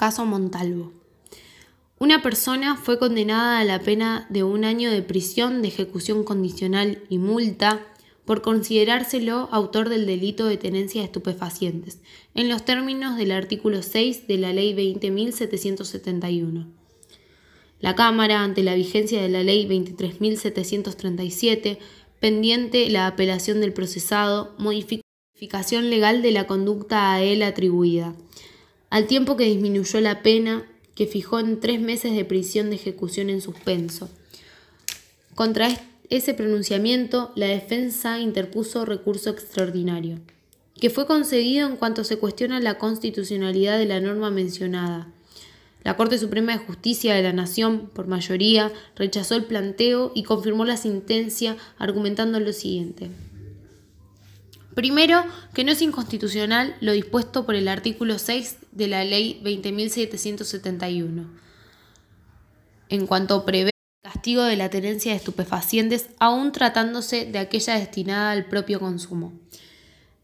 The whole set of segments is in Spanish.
Caso Montalvo. Una persona fue condenada a la pena de un año de prisión de ejecución condicional y multa por considerárselo autor del delito de tenencia de estupefacientes, en los términos del artículo 6 de la Ley 20.771. La Cámara, ante la vigencia de la Ley 23.737, pendiente la apelación del procesado, modificación legal de la conducta a él atribuida, al tiempo que disminuyó la pena que fijó en tres meses de prisión de ejecución en suspenso. Contra ese pronunciamiento, la defensa interpuso recurso extraordinario, que fue concedido en cuanto se cuestiona la constitucionalidad de la norma mencionada. La Corte Suprema de Justicia de la Nación, por mayoría, rechazó el planteo y confirmó la sentencia argumentando lo siguiente. Primero, que no es inconstitucional lo dispuesto por el artículo 6 de la Ley 20.771, en cuanto prevé el castigo de la tenencia de estupefacientes, aún tratándose de aquella destinada al propio consumo.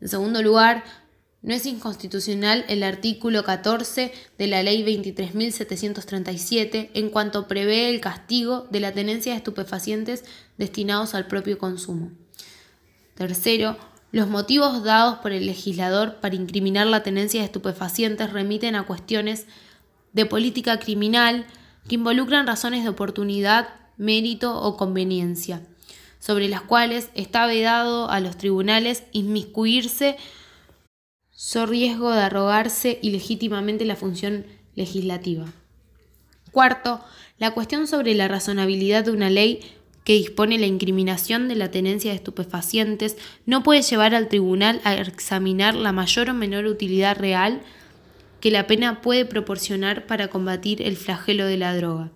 En segundo lugar, no es inconstitucional el artículo 14 de la Ley 23.737 en cuanto prevé el castigo de la tenencia de estupefacientes destinados al propio consumo. Tercero, los motivos dados por el legislador para incriminar la tenencia de estupefacientes remiten a cuestiones de política criminal que involucran razones de oportunidad, mérito o conveniencia, sobre las cuales está vedado a los tribunales inmiscuirse so riesgo de arrogarse ilegítimamente la función legislativa. Cuarto, la cuestión sobre la razonabilidad de una ley que dispone la incriminación de la tenencia de estupefacientes no puede llevar al tribunal a examinar la mayor o menor utilidad real que la pena puede proporcionar para combatir el flagelo de la droga,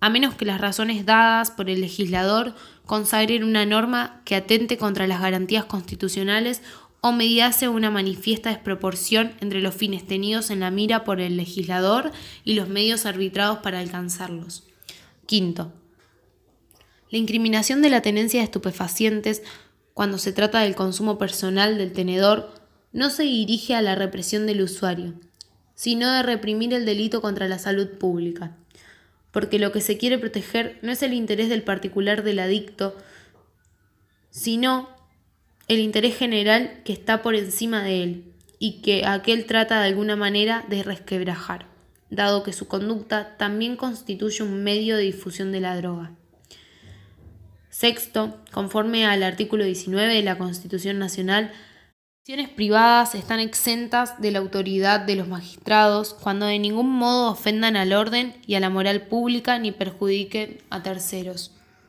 a menos que las razones dadas por el legislador consagren una norma que atente contra las garantías constitucionales o mediase una manifiesta desproporción entre los fines tenidos en la mira por el legislador y los medios arbitrados para alcanzarlos. Quinto, la incriminación de la tenencia de estupefacientes cuando se trata del consumo personal del tenedor no se dirige a la represión del usuario, sino de reprimir el delito contra la salud pública, porque lo que se quiere proteger no es el interés del particular del adicto, sino el interés general que está por encima de él y que aquel trata de alguna manera de resquebrajar, dado que su conducta también constituye un medio de difusión de la droga. Sexto, conforme al artículo 19 de la Constitución Nacional, acciones privadas están exentas de la autoridad de los magistrados cuando de ningún modo ofendan al orden y a la moral pública ni perjudiquen a terceros.